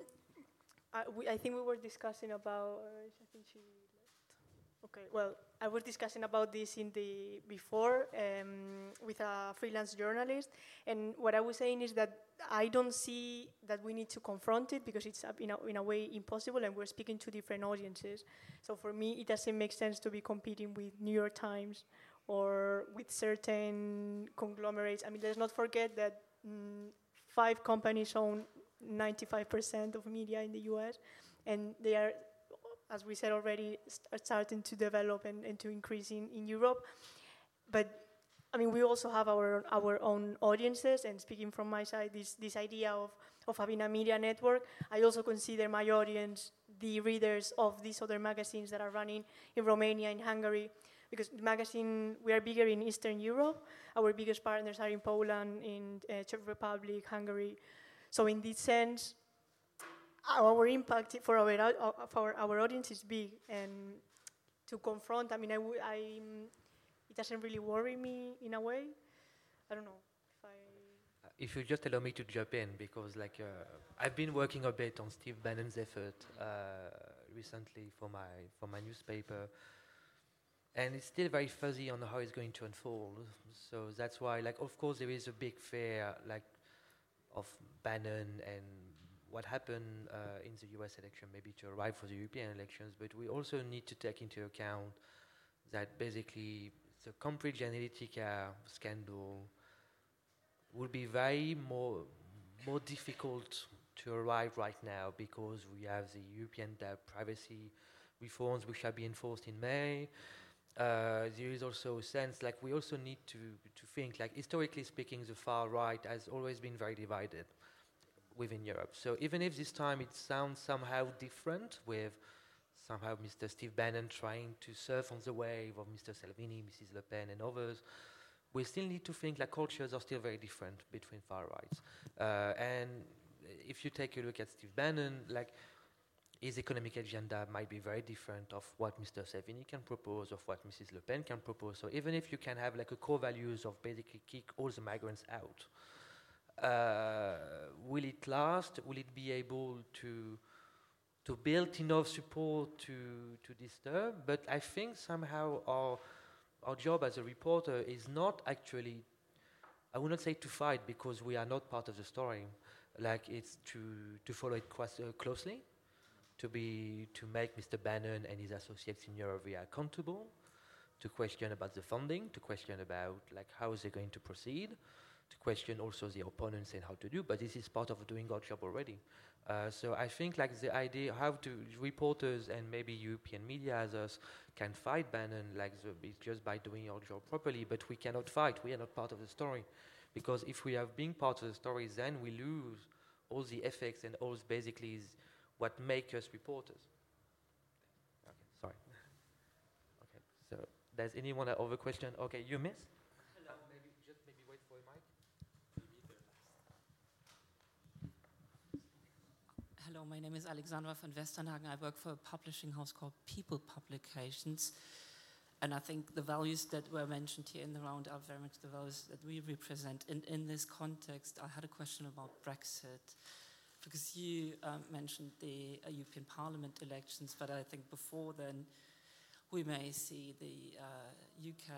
I, we, I, think we were discussing about. Uh, I think she left. Okay, well, I was discussing about this in the before um, with a freelance journalist, and what I was saying is that I don't see that we need to confront it because it's uh, in a, in a way impossible, and we're speaking to different audiences. So for me, it doesn't make sense to be competing with New York Times or with certain conglomerates. I mean, let's not forget that mm, five companies own 95% of media in the U.S., and they are as we said already, st starting to develop and, and to increase in, in Europe. But I mean, we also have our, our own audiences, and speaking from my side, this, this idea of, of having a media network, I also consider my audience the readers of these other magazines that are running in Romania, in Hungary, because the magazine, we are bigger in Eastern Europe. Our biggest partners are in Poland, in uh, Czech Republic, Hungary. So in this sense, our impact for our, for our audience is big. And to confront, I mean, I, I, it doesn't really worry me in a way. I don't know if I. Uh, if you just allow me to jump in, because like uh, I've been working a bit on Steve Bannon's effort uh, recently for my for my newspaper, and it's still very fuzzy on how it's going to unfold. So that's why, like, of course, there is a big fear, like, of Bannon and what happened uh, in the US election maybe to arrive for the European elections, but we also need to take into account that basically the Cambridge Analytica scandal will be very more, more difficult to arrive right now because we have the European data privacy reforms which shall be enforced in May. Uh, there is also a sense like we also need to, to think like historically speaking the far right has always been very divided within Europe. So even if this time it sounds somehow different, with somehow Mr. Steve Bannon trying to surf on the wave of Mr. Salvini, Mrs. Le Pen, and others, we still need to think like cultures are still very different between far rights. Uh, and if you take a look at Steve Bannon, like his economic agenda might be very different of what Mr. Salvini can propose, of what Mrs. Le Pen can propose. So even if you can have like a core values of basically kick all the migrants out, uh, will it last? Will it be able to to build enough support to to disturb? But I think somehow our our job as a reporter is not actually I would not say to fight because we are not part of the story. Like it's to to follow it quite uh, closely, to be to make Mr. Bannon and his associates in Europe accountable, to question about the funding, to question about like how is it going to proceed, to question also the opponents and how to do, but this is part of doing our job already. Uh, so I think like the idea how to reporters and maybe European media as us can fight Bannon like the, just by doing our job properly, but we cannot fight. We are not part of the story, because if we have been part of the story, then we lose all the effects and all basically what make us reporters. Okay, sorry. okay, so does anyone have other question? Okay, you miss. Hello, maybe just maybe wait for a mic. Hello, my name is Alexandra von Westernhagen. I work for a publishing house called People Publications. And I think the values that were mentioned here in the round are very much the values that we represent. And in this context, I had a question about Brexit. Because you um, mentioned the uh, European Parliament elections, but I think before then, we may see the uh, UK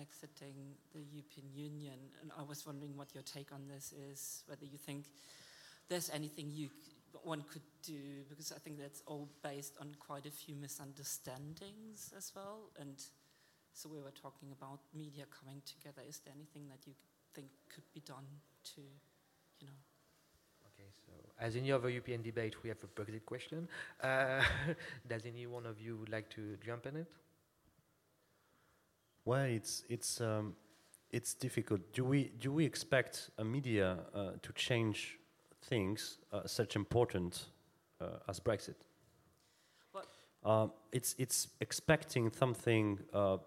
exiting the European Union. And I was wondering what your take on this is, whether you think there's anything you one could do, because I think that's all based on quite a few misunderstandings as well. And so we were talking about media coming together. Is there anything that you think could be done to, you know? Okay, so as in the other European debate, we have a Brexit question. Uh, does any one of you would like to jump in it? Well, it's it's um, it's difficult. Do we do we expect a media uh, to change things uh, such important uh, as Brexit. Um, it's it's expecting something uh,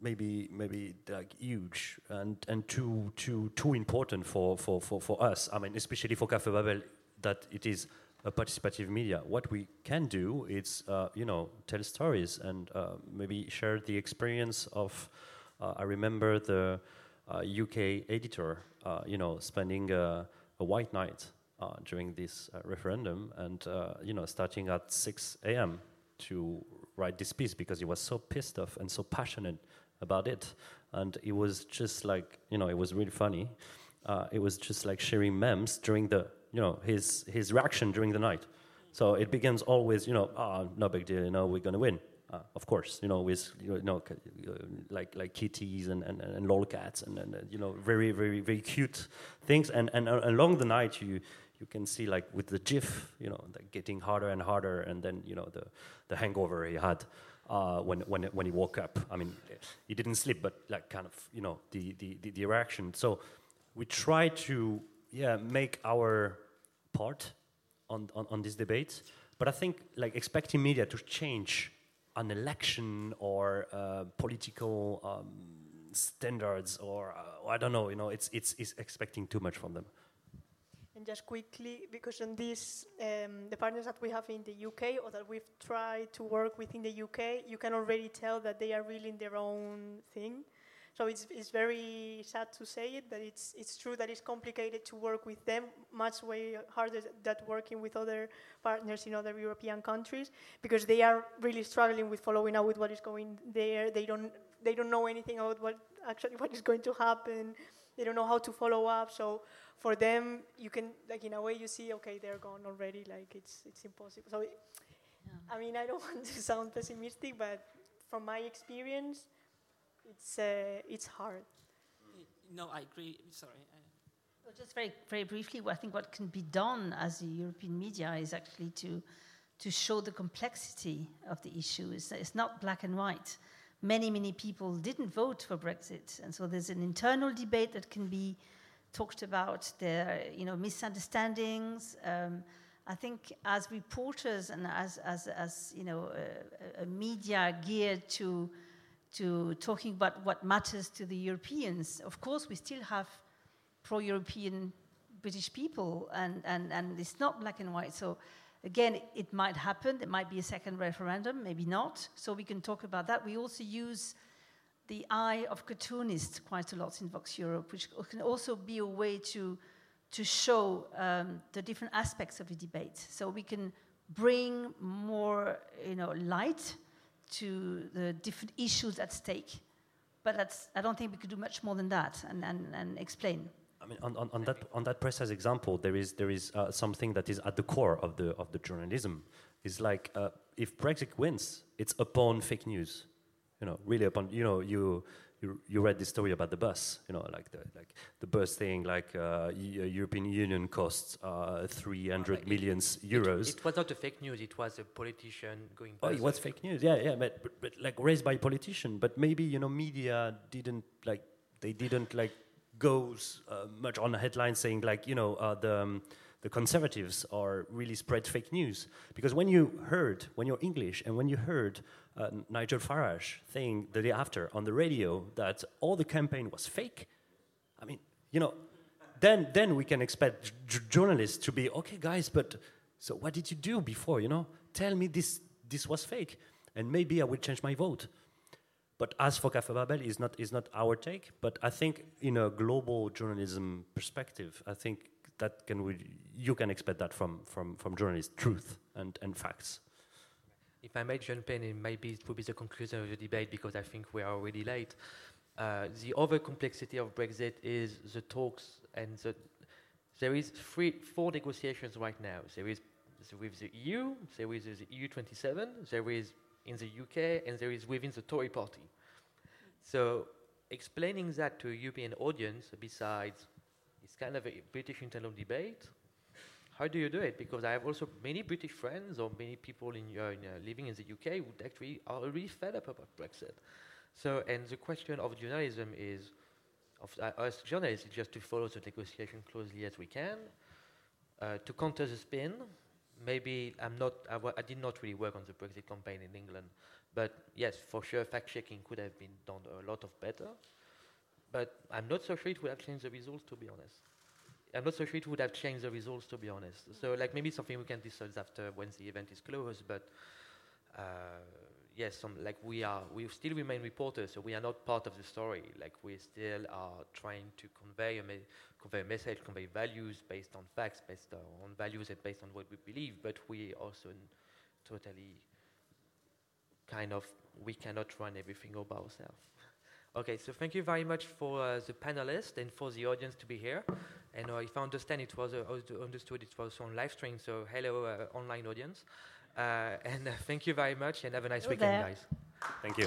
maybe maybe like huge and and too too too important for for for, for us. I mean, especially for Café Babel, that it is a participative media. What we can do is uh, you know tell stories and uh, maybe share the experience of. Uh, I remember the UK editor, you know, spending a white night uh, during this uh, referendum, and uh, you know, starting at 6 a.m. to write this piece because he was so pissed off and so passionate about it, and it was just like you know it was really funny. Uh, it was just like sharing memes during the you know his his reaction during the night. So it begins always you know ah no big deal you know we're gonna win. Uh, of course, you know, with you know, uh, like like kitties and and, and lolcats and, and you know, very very very cute things. And and uh, along the night, you you can see like with the GIF, you know, getting harder and harder, and then you know the the hangover he had uh, when when when he woke up. I mean, he didn't sleep, but like kind of you know the the the, the reaction. So we try to yeah make our part on, on on this debate, but I think like expecting media to change an election or uh, political um, standards or uh, I don't know, you know, it's, it's, it's expecting too much from them. And just quickly, because on this, um, the partners that we have in the UK or that we've tried to work with in the UK, you can already tell that they are really in their own thing. So it's, it's very sad to say it, but it's, it's true that it's complicated to work with them, much way harder than working with other partners in other European countries, because they are really struggling with following up with what is going there. They don't, they don't know anything about what actually what is going to happen. They don't know how to follow up. So for them, you can, like in a way, you see, okay, they're gone already. Like it's, it's impossible. So, it, yeah. I mean, I don't want to sound pessimistic, but from my experience, it's, uh, it's hard. No, I agree. Sorry. Well, just very, very briefly, I think what can be done as the European media is actually to, to show the complexity of the issue. It's, it's not black and white. Many, many people didn't vote for Brexit, and so there's an internal debate that can be talked about. There, you know, misunderstandings. Um, I think as reporters and as, as, as you know, a, a media geared to to talking about what matters to the Europeans. Of course, we still have pro European British people, and, and, and it's not black and white. So, again, it, might happen. There might be a second referendum, maybe not. So, we can talk about that. We also use the eye of cartoonists quite a lot in VoxEurop, which can also be a way to, to show um, the different aspects of the debate. So, we can bring more you know, light to the different issues at stake. But that's, I don't think we could do much more than that and, and, and explain. Mean, on, on, on, that, on that precise example, there is, there is uh, something that is at the core of the, of the journalism. It's like uh, if Brexit wins, it's upon fake news. You know, really upon, you know, you, you, you read this story about the bus, you know, like the, like the bus thing, like uh, European Union costs uh, 300 million euros. It, it, was not a fake news, it was a politician going Oh, it was fake news, yeah, yeah, but, but, but like raised by a politician. But maybe, you know, media didn't, like, they didn't, like, go uh, much on the headline saying, like, you know, uh, the... Um, the conservatives are really spread fake news because when you heard when you're english and when you heard uh, Nigel Farage saying the day after on the radio that all the campaign was fake. I mean, you know, then then we can expect journalists to be okay, guys. But so what did you do before? You know, tell me this this was fake, and maybe I will change my vote. But as for Café Babel, is not is not our take. But I think in a global journalism perspective, I think that can we, you can expect that from from from journalists, truth and and facts. If I may jump in, maybe it will be the conclusion of the debate because I think we are already late. Uh, the other complexity of Brexit is the talks and the, there is three, four negotiations right now. There is with the EU, there is the EU 27, there is in the UK, and there is within the Tory party. So explaining that to a European audience, besides it's kind of a British internal debate, how do you do it? Because I have also many British friends or many people in, uh, in uh, living in the UK who actually are really fed up about Brexit. So, and the question of journalism is, of uh, us journalists, is just to follow the negotiation closely as we can, uh, to counter the spin. Maybe I'm not, I, w- I did not really work on the Brexit campaign in England, but yes, for sure, fact checking could have been done a lot of better. But I'm not so sure it would have changed the results, to be honest. I'm not so sure it would have changed the results, to be honest. So, like, maybe something we can discuss after once the event is closed. But uh, yes, some, like we are, we still remain reporters, so we are not part of the story. Like we still are trying to convey a, me- convey a message, convey values based on facts, based on values, and based on what we believe. But we also n- totally kind of we cannot run everything all by ourselves. okay, so thank you very much for uh, the panelists and for the audience to be here. And uh, if I understand, it was uh, understood it was on live stream. So hello, uh, online audience. Uh, and uh, thank you very much, and have a nice weekend, there. guys. Thank you.